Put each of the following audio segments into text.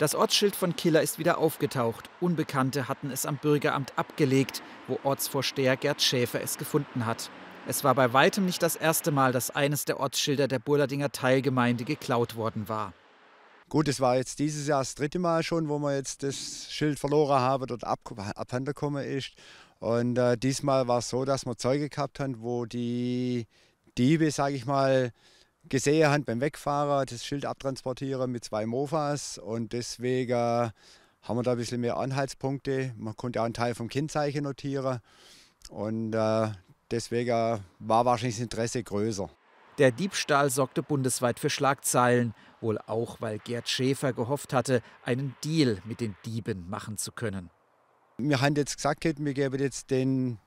Das Ortsschild von Killer ist wieder aufgetaucht. Unbekannte hatten es am Bürgeramt abgelegt, wo Ortsvorsteher Gerd Schäfer es gefunden hat. Es war bei weitem nicht das erste Mal, dass eines der Ortsschilder der Burladinger Teilgemeinde geklaut worden war. Gut, es war jetzt dieses Jahr das dritte Mal schon, wo wir jetzt das Schild verloren haben, dort ab, abhanden gekommen ist. Und äh, diesmal war es so, dass wir Zeuge gehabt haben, wo die Diebe, sage ich mal, gesehen haben beim Wegfahren, das Schild abtransportieren mit zwei Mofas. Und deswegen haben wir da ein bisschen mehr Anhaltspunkte. Man konnte auch einen Teil vom Kennzeichen notieren. Und äh, deswegen war wahrscheinlich das Interesse größer. Der Diebstahl sorgte bundesweit für Schlagzeilen, wohl auch, weil Gerd Schäfer gehofft hatte, einen Deal mit den Dieben machen zu können. Wir haben jetzt gesagt, wir geben jetzt den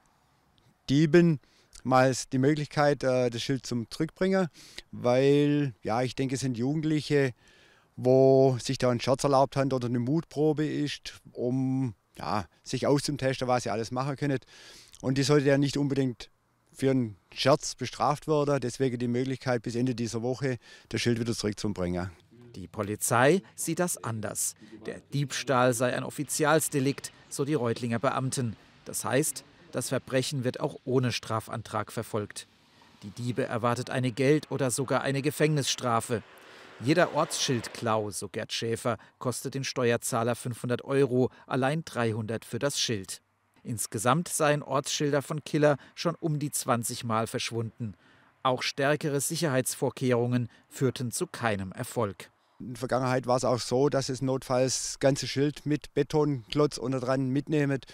Dieben mal die Möglichkeit, äh, das Schild zum Zurückbringen, weil ja, ich denke, es sind Jugendliche, wo sich da ein Scherz erlaubt haben oder eine Mutprobe ist, um ja, sich auszutesten, was sie alles machen können. Und die sollte ja nicht unbedingt für einen Scherz bestraft werden. Deswegen die Möglichkeit, bis Ende dieser Woche das Schild wieder zurückzubringen. Die Polizei sieht das anders. Der Diebstahl sei ein Offizialsdelikt, so die Reutlinger Beamten. Das heißt, das Verbrechen wird auch ohne Strafantrag verfolgt. Die Diebe erwartet eine Geld- oder sogar eine Gefängnisstrafe. Jeder Ortsschildklau, so Gerd Schäfer, kostet den Steuerzahler 500 Euro, allein 300 für das Schild. Insgesamt seien Ortsschilder von Killer schon um die 20 Mal verschwunden. Auch stärkere Sicherheitsvorkehrungen führten zu keinem Erfolg. In der Vergangenheit war es auch so, dass es notfalls das ganze Schild mit Betonklotz unter dran mitnehmet.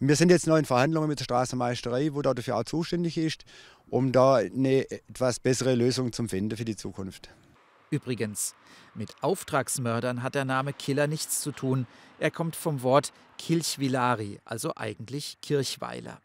Wir sind jetzt noch in Verhandlungen mit der Straßenmeisterei, wo dafür auch zuständig ist, um da eine etwas bessere Lösung zu finden für die Zukunft. Übrigens, mit Auftragsmördern hat der Name Killer nichts zu tun. Er kommt vom Wort Kilchvilari, also eigentlich Kirchweiler.